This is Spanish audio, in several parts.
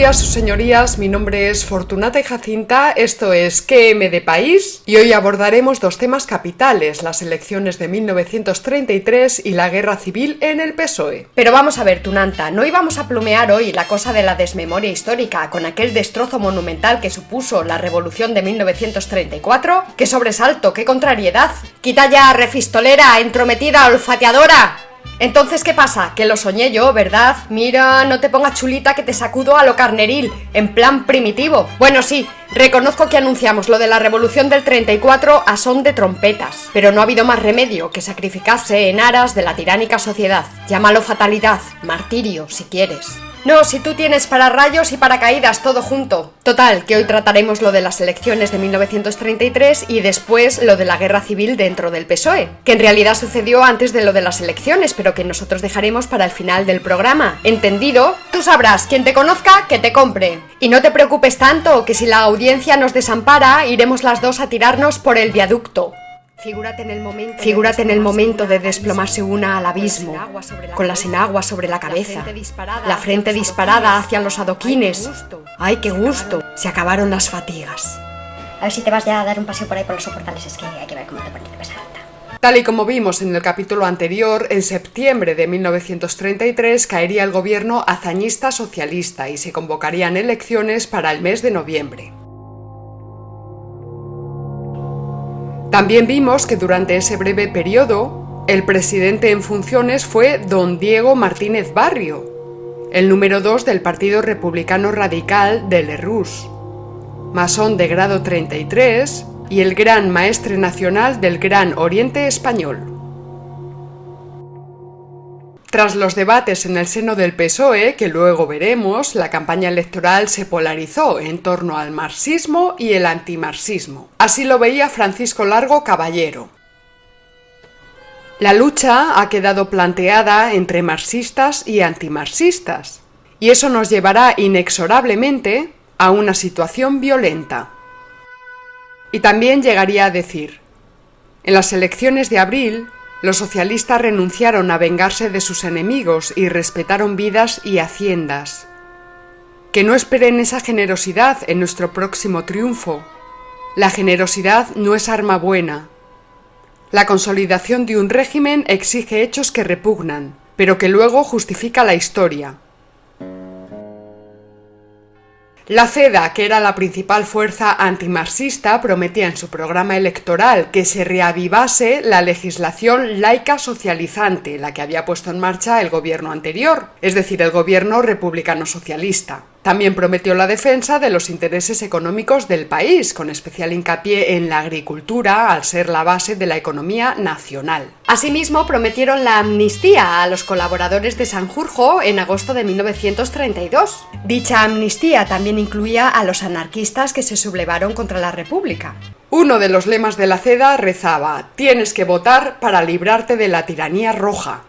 Días, sus señorías. Mi nombre es Fortunata y Jacinta. Esto es QM de País y hoy abordaremos dos temas capitales: las elecciones de 1933 y la guerra civil en el PSOE. Pero vamos a ver, Tunanta, no íbamos a plumear hoy la cosa de la desmemoria histórica con aquel destrozo monumental que supuso la revolución de 1934. ¡Qué sobresalto, qué contrariedad! ¡Quita ya, refistolera, entrometida, olfateadora! Entonces, ¿qué pasa? Que lo soñé yo, ¿verdad? Mira, no te pongas chulita que te sacudo a lo carneril, en plan primitivo. Bueno, sí, reconozco que anunciamos lo de la revolución del 34 a son de trompetas, pero no ha habido más remedio que sacrificarse en aras de la tiránica sociedad. Llámalo fatalidad, martirio, si quieres. No, si tú tienes para rayos y para caídas todo junto. Total, que hoy trataremos lo de las elecciones de 1933 y después lo de la guerra civil dentro del PSOE, que en realidad sucedió antes de lo de las elecciones, pero que nosotros dejaremos para el final del programa. ¿Entendido? Tú sabrás, quien te conozca, que te compre. Y no te preocupes tanto, que si la audiencia nos desampara, iremos las dos a tirarnos por el viaducto. Figúrate en el momento, Figúrate en el momento de desplomarse una al abismo, con las enaguas sobre la cabeza, la frente disparada hacia los adoquines. ¡Ay, qué gusto! Se acabaron las fatigas. A ver si te vas ya a dar un paseo por ahí por los soportales, es que hay que ver cómo te pones de pesadita. Tal y como vimos en el capítulo anterior, en septiembre de 1933 caería el gobierno hazañista socialista y se convocarían elecciones para el mes de noviembre. También vimos que durante ese breve periodo, el presidente en funciones fue don Diego Martínez Barrio, el número 2 del Partido Republicano Radical de Lerroux, masón de grado 33 y el gran maestre nacional del Gran Oriente Español. Tras los debates en el seno del PSOE, que luego veremos, la campaña electoral se polarizó en torno al marxismo y el antimarxismo. Así lo veía Francisco Largo Caballero. La lucha ha quedado planteada entre marxistas y antimarxistas, y eso nos llevará inexorablemente a una situación violenta. Y también llegaría a decir, en las elecciones de abril, los socialistas renunciaron a vengarse de sus enemigos y respetaron vidas y haciendas. Que no esperen esa generosidad en nuestro próximo triunfo. La generosidad no es arma buena. La consolidación de un régimen exige hechos que repugnan, pero que luego justifica la historia. La CEDA, que era la principal fuerza antimarxista, prometía en su programa electoral que se reavivase la legislación laica socializante, la que había puesto en marcha el gobierno anterior, es decir, el gobierno republicano socialista. También prometió la defensa de los intereses económicos del país, con especial hincapié en la agricultura, al ser la base de la economía nacional. Asimismo, prometieron la amnistía a los colaboradores de Sanjurjo en agosto de 1932. Dicha amnistía también incluía a los anarquistas que se sublevaron contra la República. Uno de los lemas de la CEDA rezaba, tienes que votar para librarte de la tiranía roja.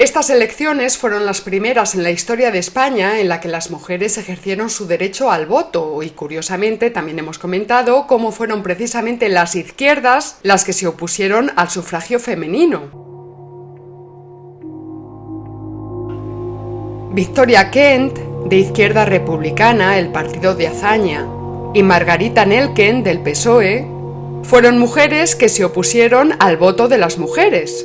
Estas elecciones fueron las primeras en la historia de España en la que las mujeres ejercieron su derecho al voto y curiosamente también hemos comentado cómo fueron precisamente las izquierdas las que se opusieron al sufragio femenino. Victoria Kent, de Izquierda Republicana, el partido de Azaña, y Margarita Nelken, del PSOE, fueron mujeres que se opusieron al voto de las mujeres,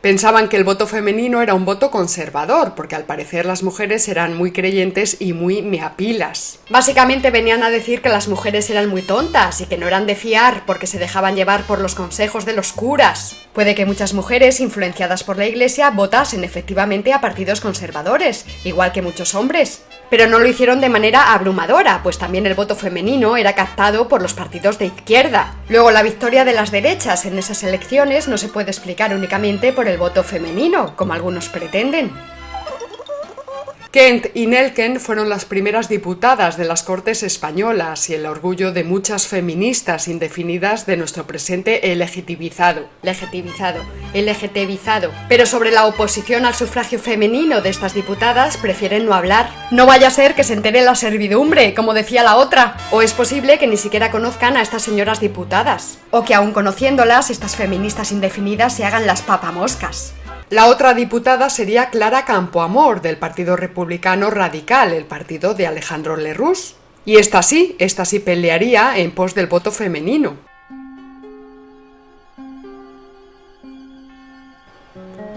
Pensaban que el voto femenino era un voto conservador, porque al parecer las mujeres eran muy creyentes y muy meapilas. Básicamente venían a decir que las mujeres eran muy tontas y que no eran de fiar porque se dejaban llevar por los consejos de los curas. Puede que muchas mujeres, influenciadas por la iglesia, votasen efectivamente a partidos conservadores, igual que muchos hombres pero no lo hicieron de manera abrumadora, pues también el voto femenino era captado por los partidos de izquierda. Luego, la victoria de las derechas en esas elecciones no se puede explicar únicamente por el voto femenino, como algunos pretenden. Kent y Nelken fueron las primeras diputadas de las Cortes españolas y el orgullo de muchas feministas indefinidas de nuestro presente legitimizado. Legitimizado, LGTBizado. Pero sobre la oposición al sufragio femenino de estas diputadas prefieren no hablar. No vaya a ser que se entere la servidumbre, como decía la otra. O es posible que ni siquiera conozcan a estas señoras diputadas. O que aun conociéndolas, estas feministas indefinidas se hagan las papamoscas. La otra diputada sería Clara Campoamor, del Partido Republicano Radical, el partido de Alejandro Lerroux. Y esta sí, esta sí pelearía en pos del voto femenino.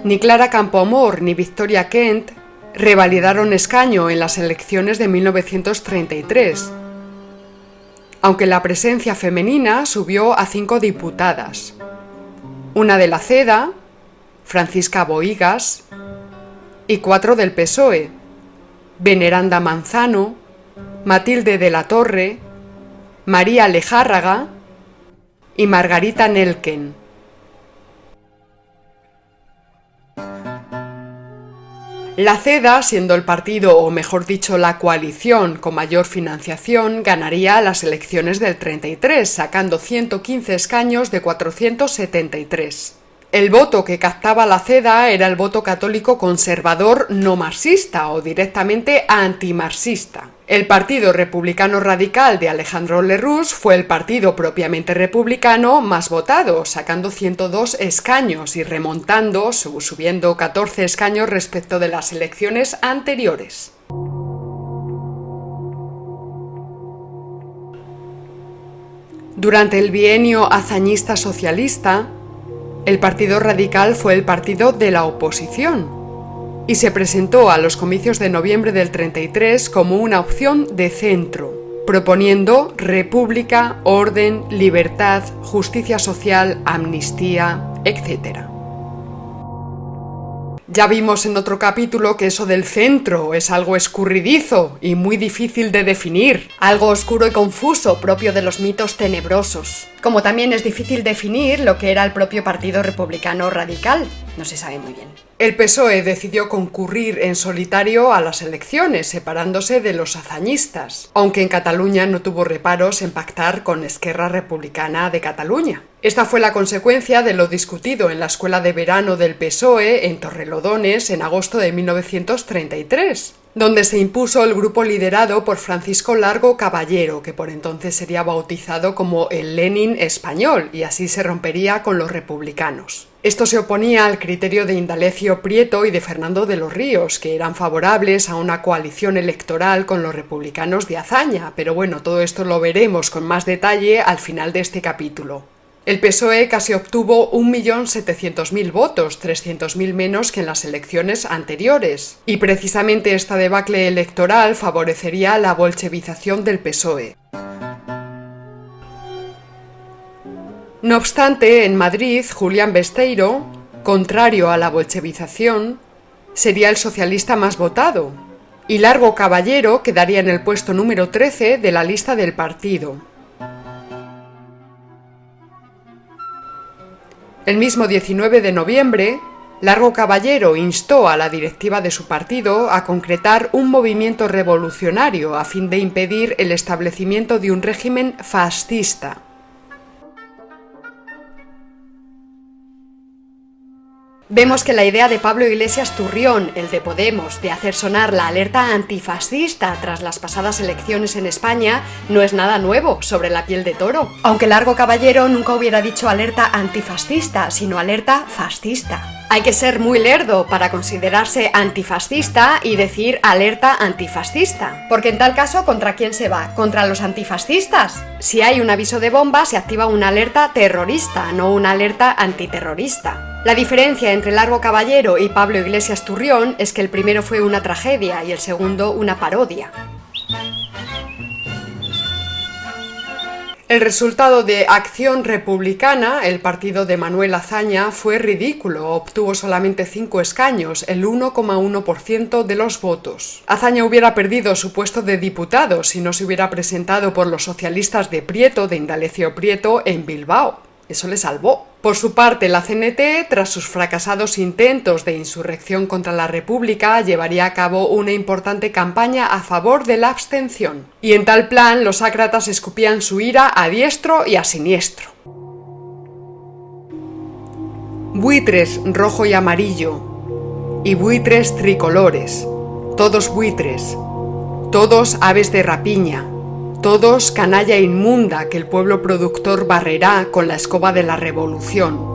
Ni Clara Campoamor ni Victoria Kent revalidaron escaño en las elecciones de 1933, aunque la presencia femenina subió a cinco diputadas. Una de la CEDA, Francisca Boigas, y cuatro del PSOE, Veneranda Manzano, Matilde de la Torre, María Lejárraga y Margarita Nelken. La CEDA, siendo el partido, o mejor dicho, la coalición con mayor financiación, ganaría las elecciones del 33, sacando 115 escaños de 473. El voto que captaba la CEDA era el voto católico conservador no marxista o directamente antimarxista. El Partido Republicano Radical de Alejandro Lerroux fue el partido propiamente republicano más votado, sacando 102 escaños y remontando, subiendo 14 escaños respecto de las elecciones anteriores. Durante el bienio hazañista socialista, el Partido Radical fue el partido de la oposición y se presentó a los comicios de noviembre del 33 como una opción de centro, proponiendo república, orden, libertad, justicia social, amnistía, etc. Ya vimos en otro capítulo que eso del centro es algo escurridizo y muy difícil de definir. Algo oscuro y confuso, propio de los mitos tenebrosos. Como también es difícil definir lo que era el propio Partido Republicano Radical. No se sabe muy bien. El PSOE decidió concurrir en solitario a las elecciones, separándose de los hazañistas, aunque en Cataluña no tuvo reparos en pactar con Esquerra Republicana de Cataluña. Esta fue la consecuencia de lo discutido en la escuela de verano del PSOE en Torrelodones en agosto de 1933, donde se impuso el grupo liderado por Francisco Largo Caballero, que por entonces sería bautizado como el Lenin español, y así se rompería con los republicanos. Esto se oponía al criterio de Indalecio Prieto y de Fernando de los Ríos, que eran favorables a una coalición electoral con los republicanos de Azaña, pero bueno, todo esto lo veremos con más detalle al final de este capítulo. El PSOE casi obtuvo 1.700.000 votos, 300.000 menos que en las elecciones anteriores, y precisamente esta debacle electoral favorecería la bolchevización del PSOE. No obstante, en Madrid, Julián Besteiro, contrario a la bolchevización, sería el socialista más votado, y Largo Caballero quedaría en el puesto número 13 de la lista del partido. El mismo 19 de noviembre, Largo Caballero instó a la directiva de su partido a concretar un movimiento revolucionario a fin de impedir el establecimiento de un régimen fascista. Vemos que la idea de Pablo Iglesias Turrión, el de Podemos, de hacer sonar la alerta antifascista tras las pasadas elecciones en España, no es nada nuevo sobre la piel de toro. Aunque Largo Caballero nunca hubiera dicho alerta antifascista, sino alerta fascista. Hay que ser muy lerdo para considerarse antifascista y decir alerta antifascista. Porque en tal caso, ¿contra quién se va? ¿Contra los antifascistas? Si hay un aviso de bomba, se activa una alerta terrorista, no una alerta antiterrorista. La diferencia entre Largo Caballero y Pablo Iglesias Turrión es que el primero fue una tragedia y el segundo una parodia. El resultado de Acción Republicana, el partido de Manuel Azaña, fue ridículo. Obtuvo solamente cinco escaños, el 1,1% de los votos. Azaña hubiera perdido su puesto de diputado si no se hubiera presentado por los socialistas de Prieto, de Indalecio Prieto, en Bilbao. Eso le salvó. Por su parte, la CNT, tras sus fracasados intentos de insurrección contra la República, llevaría a cabo una importante campaña a favor de la abstención. Y en tal plan, los ácratas escupían su ira a diestro y a siniestro. Buitres rojo y amarillo, y buitres tricolores, todos buitres, todos aves de rapiña, todos canalla inmunda que el pueblo productor barrerá con la escoba de la revolución.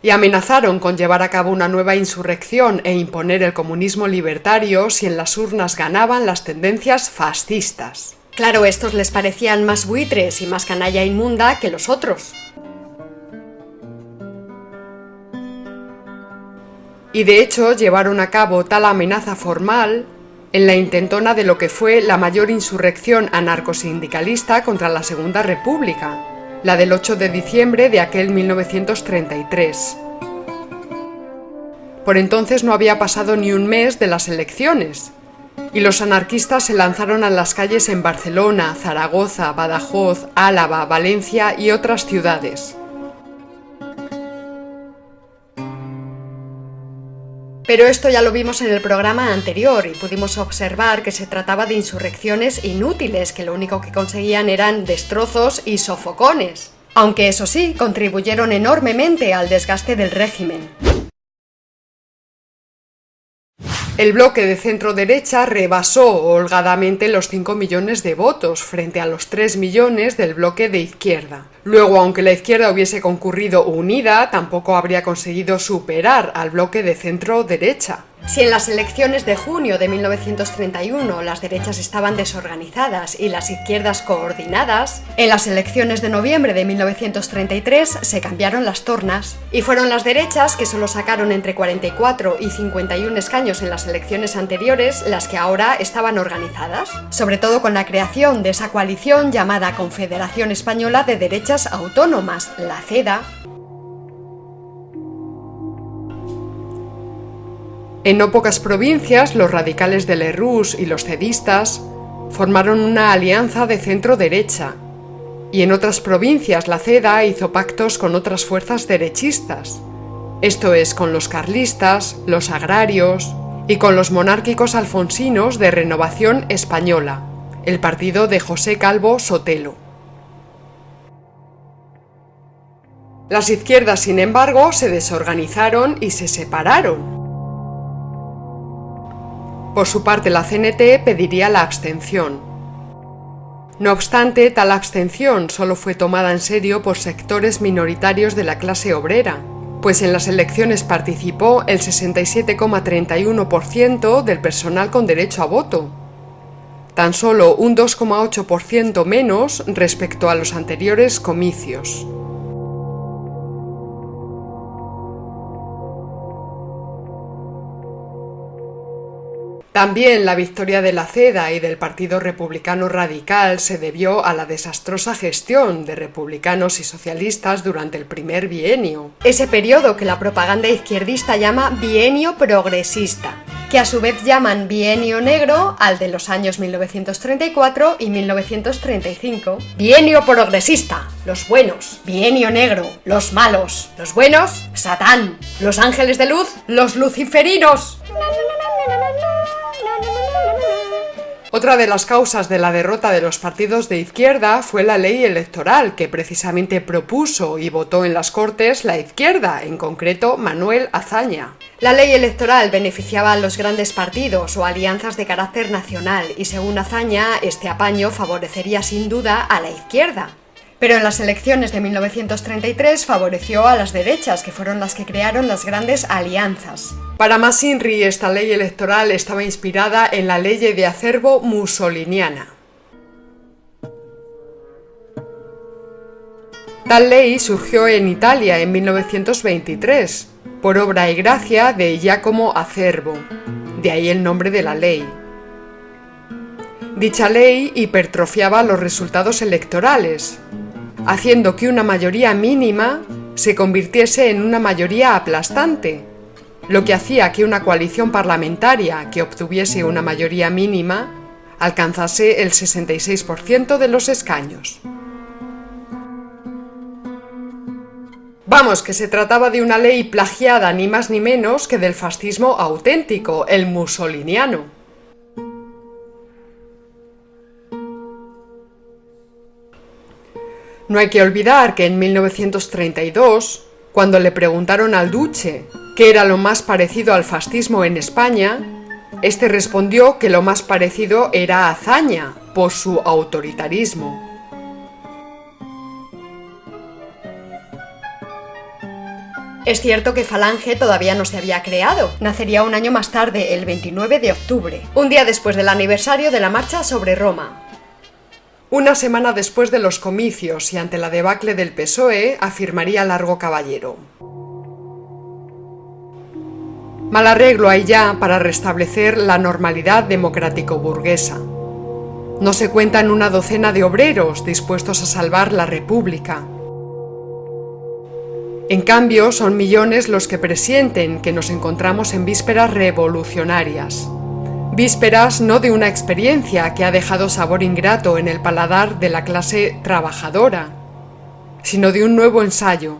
y amenazaron con llevar a cabo una nueva insurrección e imponer el comunismo libertario si en las urnas ganaban las tendencias fascistas. Claro, estos les parecían más buitres y más canalla inmunda que los otros. Y de hecho llevaron a cabo tal amenaza formal en la intentona de lo que fue la mayor insurrección anarcosindicalista contra la Segunda República, la del 8 de diciembre de aquel 1933. Por entonces no había pasado ni un mes de las elecciones, y los anarquistas se lanzaron a las calles en Barcelona, Zaragoza, Badajoz, Álava, Valencia y otras ciudades. Pero esto ya lo vimos en el programa anterior y pudimos observar que se trataba de insurrecciones inútiles que lo único que conseguían eran destrozos y sofocones. Aunque eso sí, contribuyeron enormemente al desgaste del régimen. El bloque de centro derecha rebasó holgadamente los 5 millones de votos frente a los 3 millones del bloque de izquierda. Luego, aunque la izquierda hubiese concurrido unida, tampoco habría conseguido superar al bloque de centro derecha. Si en las elecciones de junio de 1931 las derechas estaban desorganizadas y las izquierdas coordinadas, en las elecciones de noviembre de 1933 se cambiaron las tornas y fueron las derechas que solo sacaron entre 44 y 51 escaños en las elecciones anteriores las que ahora estaban organizadas, sobre todo con la creación de esa coalición llamada Confederación Española de Derechas Autónomas, la CEDA, En no pocas provincias, los radicales de Lerroux y los cedistas formaron una alianza de centro-derecha, y en otras provincias la CEDA hizo pactos con otras fuerzas derechistas, esto es, con los carlistas, los agrarios y con los monárquicos alfonsinos de Renovación Española, el partido de José Calvo Sotelo. Las izquierdas, sin embargo, se desorganizaron y se separaron. Por su parte, la CNT pediría la abstención. No obstante, tal abstención solo fue tomada en serio por sectores minoritarios de la clase obrera, pues en las elecciones participó el 67,31% del personal con derecho a voto, tan solo un 2,8% menos respecto a los anteriores comicios. También la victoria de la CEDA y del Partido Republicano Radical se debió a la desastrosa gestión de republicanos y socialistas durante el primer bienio. Ese periodo que la propaganda izquierdista llama bienio progresista, que a su vez llaman bienio negro al de los años 1934 y 1935. Bienio progresista, los buenos. Bienio negro, los malos. Los buenos, Satán. Los ángeles de luz, los luciferinos. Otra de las causas de la derrota de los partidos de izquierda fue la ley electoral que precisamente propuso y votó en las Cortes la izquierda, en concreto Manuel Azaña. La ley electoral beneficiaba a los grandes partidos o alianzas de carácter nacional y según Azaña este apaño favorecería sin duda a la izquierda. Pero en las elecciones de 1933 favoreció a las derechas, que fueron las que crearon las grandes alianzas. Para Masinri, esta ley electoral estaba inspirada en la ley de acervo mussoliniana. Tal ley surgió en Italia en 1923, por obra y gracia de Giacomo Acervo, de ahí el nombre de la ley. Dicha ley hipertrofiaba los resultados electorales, haciendo que una mayoría mínima se convirtiese en una mayoría aplastante, lo que hacía que una coalición parlamentaria que obtuviese una mayoría mínima alcanzase el 66% de los escaños. Vamos, que se trataba de una ley plagiada ni más ni menos que del fascismo auténtico, el mussoliniano. No hay que olvidar que en 1932, cuando le preguntaron al Duce qué era lo más parecido al fascismo en España, este respondió que lo más parecido era Azaña, por su autoritarismo. Es cierto que Falange todavía no se había creado, nacería un año más tarde, el 29 de octubre, un día después del aniversario de la marcha sobre Roma. Una semana después de los comicios y ante la debacle del PSOE, afirmaría Largo Caballero. Mal arreglo hay ya para restablecer la normalidad democrático-burguesa. No se cuentan una docena de obreros dispuestos a salvar la República. En cambio, son millones los que presienten que nos encontramos en vísperas revolucionarias. Vísperas no de una experiencia que ha dejado sabor ingrato en el paladar de la clase trabajadora, sino de un nuevo ensayo,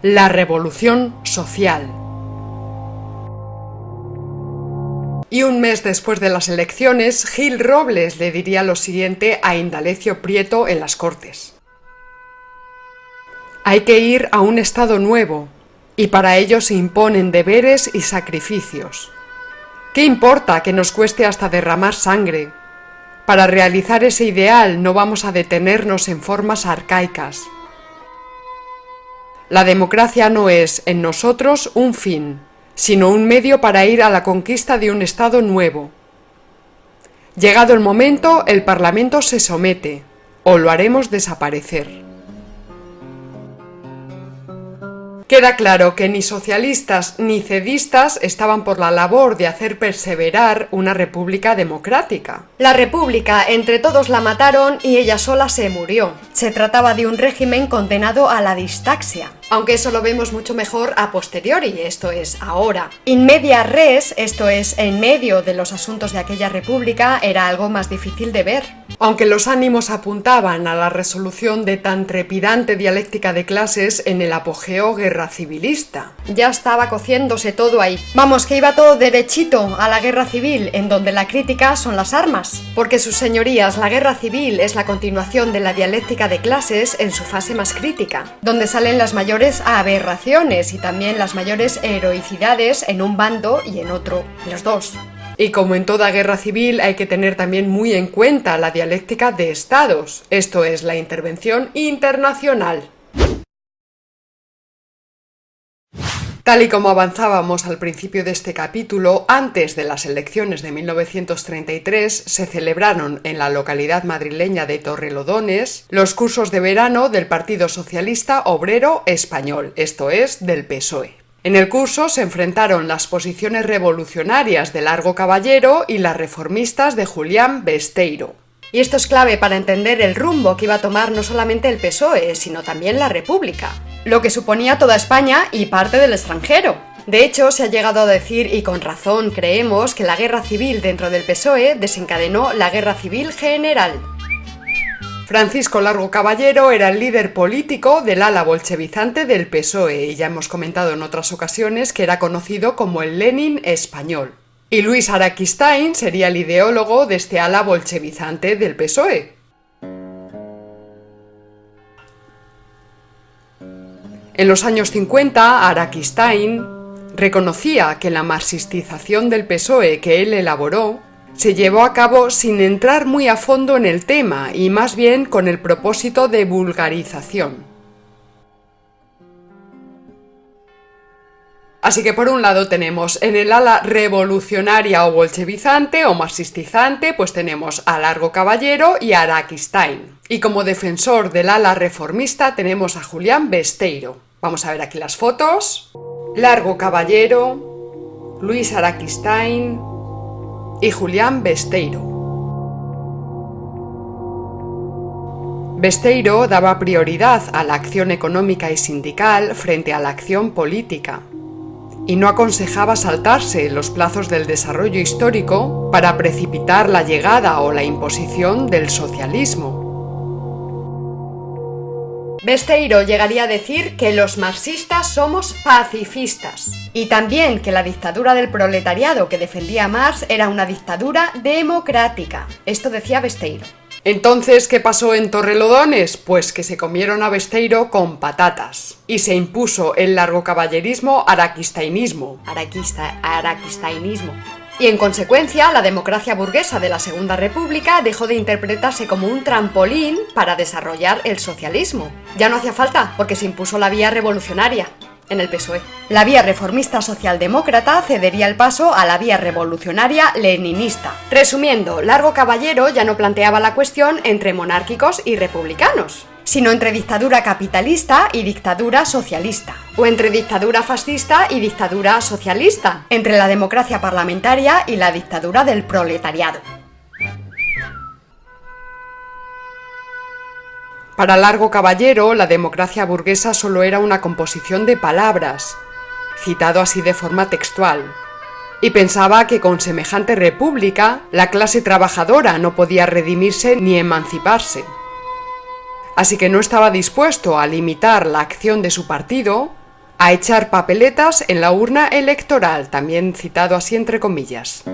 la revolución social. Y un mes después de las elecciones, Gil Robles le diría lo siguiente a Indalecio Prieto en las Cortes. Hay que ir a un Estado nuevo, y para ello se imponen deberes y sacrificios. ¿Qué importa que nos cueste hasta derramar sangre? Para realizar ese ideal no vamos a detenernos en formas arcaicas. La democracia no es en nosotros un fin, sino un medio para ir a la conquista de un Estado nuevo. Llegado el momento, el Parlamento se somete, o lo haremos desaparecer. Queda claro que ni socialistas ni cedistas estaban por la labor de hacer perseverar una república democrática. La república, entre todos la mataron y ella sola se murió. Se trataba de un régimen condenado a la distaxia aunque eso lo vemos mucho mejor a posteriori, esto es ahora. In media res, esto es en medio de los asuntos de aquella república, era algo más difícil de ver. Aunque los ánimos apuntaban a la resolución de tan trepidante dialéctica de clases en el apogeo guerra civilista. Ya estaba cociéndose todo ahí. Vamos, que iba todo derechito a la guerra civil, en donde la crítica son las armas. Porque sus señorías, la guerra civil es la continuación de la dialéctica de clases en su fase más crítica, donde salen las mayores aberraciones y también las mayores heroicidades en un bando y en otro, los dos. Y como en toda guerra civil hay que tener también muy en cuenta la dialéctica de estados, esto es la intervención internacional. Tal y como avanzábamos al principio de este capítulo, antes de las elecciones de 1933 se celebraron en la localidad madrileña de Torrelodones los cursos de verano del Partido Socialista Obrero Español, esto es, del PSOE. En el curso se enfrentaron las posiciones revolucionarias de Largo Caballero y las reformistas de Julián Besteiro. Y esto es clave para entender el rumbo que iba a tomar no solamente el PSOE, sino también la República, lo que suponía toda España y parte del extranjero. De hecho, se ha llegado a decir, y con razón creemos, que la guerra civil dentro del PSOE desencadenó la guerra civil general. Francisco Largo Caballero era el líder político del ala bolchevizante del PSOE y ya hemos comentado en otras ocasiones que era conocido como el Lenin español. Y Luis Araquistain sería el ideólogo de este ala bolchevizante del PSOE. En los años 50, Araquistain reconocía que la marxistización del PSOE que él elaboró se llevó a cabo sin entrar muy a fondo en el tema y más bien con el propósito de vulgarización. Así que por un lado tenemos en el ala revolucionaria o bolchevizante o marxistizante, pues tenemos a Largo Caballero y a Araquistain. Y como defensor del ala reformista tenemos a Julián Besteiro. Vamos a ver aquí las fotos. Largo Caballero, Luis Araquistain y Julián Besteiro. Besteiro daba prioridad a la acción económica y sindical frente a la acción política y no aconsejaba saltarse los plazos del desarrollo histórico para precipitar la llegada o la imposición del socialismo. Besteiro llegaría a decir que los marxistas somos pacifistas y también que la dictadura del proletariado que defendía Marx era una dictadura democrática. Esto decía Besteiro. Entonces, ¿qué pasó en Torrelodones? Pues que se comieron a Besteiro con patatas y se impuso el largo caballerismo araquistainismo. Araquista, araquistainismo. Y en consecuencia, la democracia burguesa de la Segunda República dejó de interpretarse como un trampolín para desarrollar el socialismo. Ya no hacía falta, porque se impuso la vía revolucionaria. en el PSOE. La vía reformista socialdemócrata cedería el paso a la vía revolucionaria leninista. Resumiendo, Largo Caballero ya no planteaba la cuestión entre monárquicos y republicanos, sino entre dictadura capitalista y dictadura socialista, o entre dictadura fascista y dictadura socialista, entre la democracia parlamentaria y la dictadura del proletariado. Para Largo Caballero, la democracia burguesa solo era una composición de palabras, citado así de forma textual, y pensaba que con semejante república la clase trabajadora no podía redimirse ni emanciparse. Así que no estaba dispuesto a limitar la acción de su partido a echar papeletas en la urna electoral, también citado así entre comillas.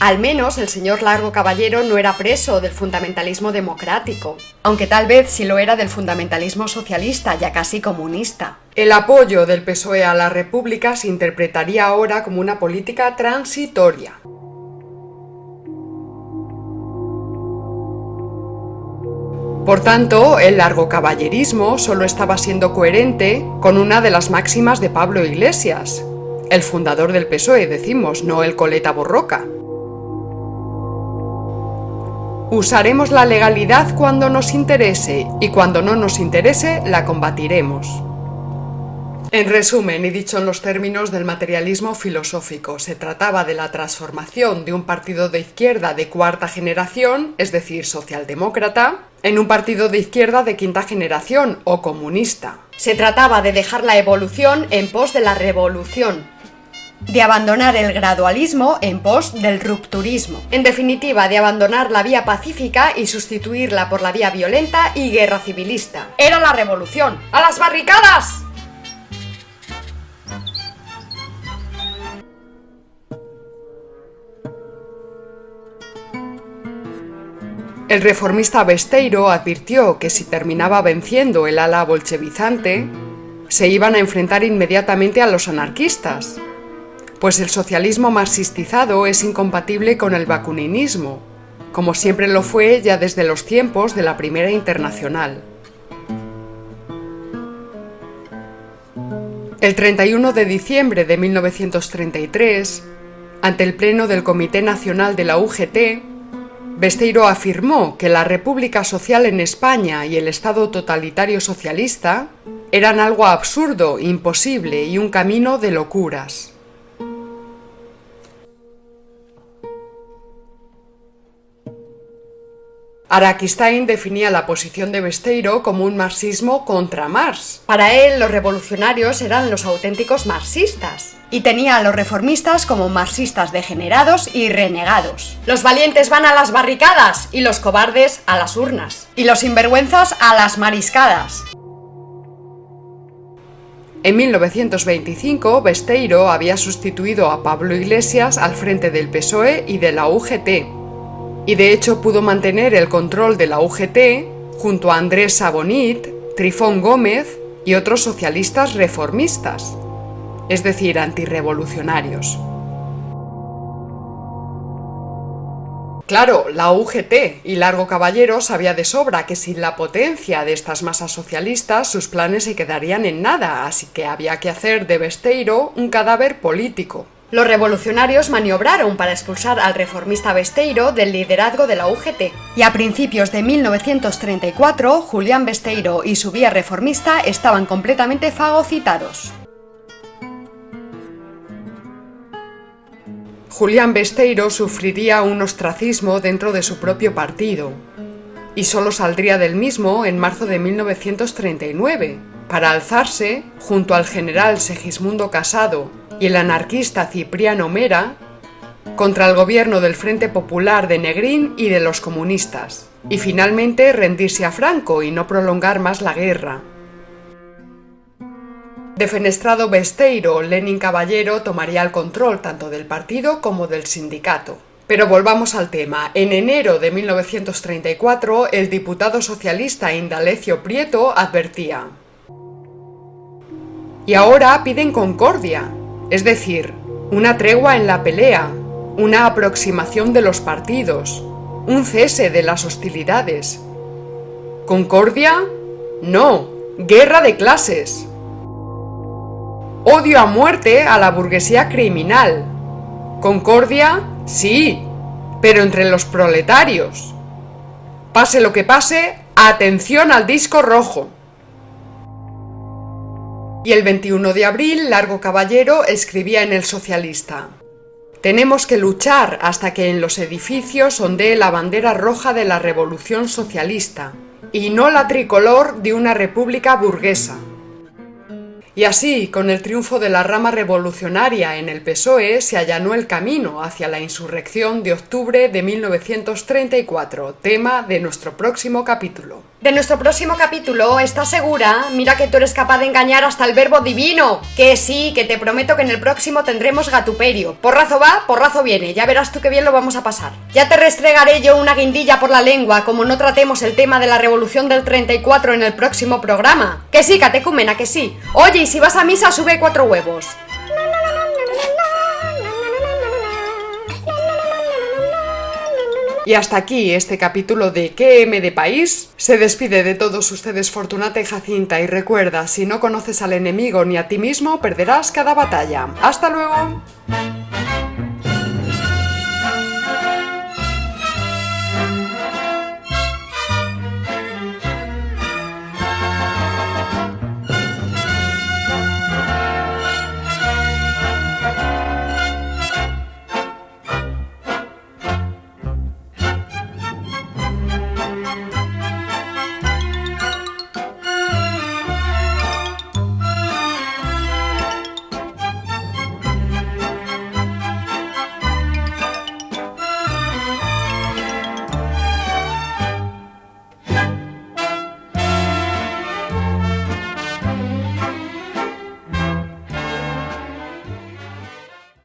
Al menos el señor Largo Caballero no era preso del fundamentalismo democrático, aunque tal vez sí lo era del fundamentalismo socialista, ya casi comunista. El apoyo del PSOE a la República se interpretaría ahora como una política transitoria. Por tanto, el largo caballerismo solo estaba siendo coherente con una de las máximas de Pablo Iglesias, el fundador del PSOE, decimos, no el coleta borroca. Usaremos la legalidad cuando nos interese y cuando no nos interese la combatiremos. En resumen, y dicho en los términos del materialismo filosófico, se trataba de la transformación de un partido de izquierda de cuarta generación, es decir, socialdemócrata, en un partido de izquierda de quinta generación o comunista. Se trataba de dejar la evolución en pos de la revolución, de abandonar el gradualismo en pos del rupturismo. En definitiva, de abandonar la vía pacífica y sustituirla por la vía violenta y guerra civilista. Era la revolución. ¡A las barricadas! El reformista Besteiro advirtió que si terminaba venciendo el ala bolchevizante, se iban a enfrentar inmediatamente a los anarquistas, pues el socialismo marxistizado es incompatible con el bakuninismo, como siempre lo fue ya desde los tiempos de la Primera Internacional. El 31 de diciembre de 1933, ante el Pleno del Comité Nacional de la UGT, Besteiro afirmó que la República Social en España y el Estado totalitario socialista eran algo absurdo, imposible y un camino de locuras. Araquistain definía la posición de Besteiro como un marxismo contra Marx. Para él, los revolucionarios eran los auténticos marxistas y tenía a los reformistas como marxistas degenerados y renegados. Los valientes van a las barricadas y los cobardes a las urnas. Y los sinvergüenzas a las mariscadas. En 1925, Besteiro había sustituido a Pablo Iglesias al frente del PSOE y de la UGT, y de hecho pudo mantener el control de la UGT junto a Andrés Sabonit, Trifón Gómez y otros socialistas reformistas, es decir, antirrevolucionarios. Claro, la UGT y Largo Caballero sabía de sobra que sin la potencia de estas masas socialistas sus planes se quedarían en nada, así que había que hacer de Besteiro un cadáver político. Los revolucionarios maniobraron para expulsar al reformista Besteiro del liderazgo de la UGT. Y a principios de 1934, Julián Besteiro y su vía reformista estaban completamente fagocitados. Julián Besteiro sufriría un ostracismo dentro de su propio partido y solo saldría del mismo en marzo de 1939 para alzarse, junto al general Segismundo Casado y el anarquista Cipriano Mera contra el gobierno del Frente Popular de Negrín y de los comunistas, y finalmente rendirse a Franco y no prolongar más la guerra. Defenestrado Besteiro, Lenin Caballero tomaría el control tanto del partido como del sindicato. Pero volvamos al tema. En enero de 1934, el diputado socialista Indalecio Prieto advertía. Y ahora piden concordia, es decir, una tregua en la pelea, una aproximación de los partidos, un cese de las hostilidades. ¿Concordia? No, guerra de clases. Odio a muerte a la burguesía criminal. ¿Concordia? Sí, pero entre los proletarios. Pase lo que pase, atención al disco rojo. Y el 21 de abril, Largo Caballero escribía en El Socialista. Tenemos que luchar hasta que en los edificios ondee la bandera roja de la revolución socialista, y no la tricolor de una república burguesa. Y así, con el triunfo de la rama revolucionaria en el PSOE, se allanó el camino hacia la insurrección de octubre de 1934, tema de nuestro próximo capítulo. De nuestro próximo capítulo, ¿estás segura? Mira que tú eres capaz de engañar hasta el verbo divino. Que sí, que te prometo que en el próximo tendremos gatuperio. Porrazo va, porrazo viene. Ya verás tú qué bien lo vamos a pasar. Ya te restregaré yo una guindilla por la lengua, como no tratemos el tema de la revolución del 34 en el próximo programa. Que sí, catecúmena, que sí. Oye, si vas a misa, sube cuatro huevos. Y hasta aquí este capítulo de ¿Qué M de País? Se despide de todos ustedes Fortunata y Jacinta y recuerda, si no conoces al enemigo ni a ti mismo, perderás cada batalla. ¡Hasta luego!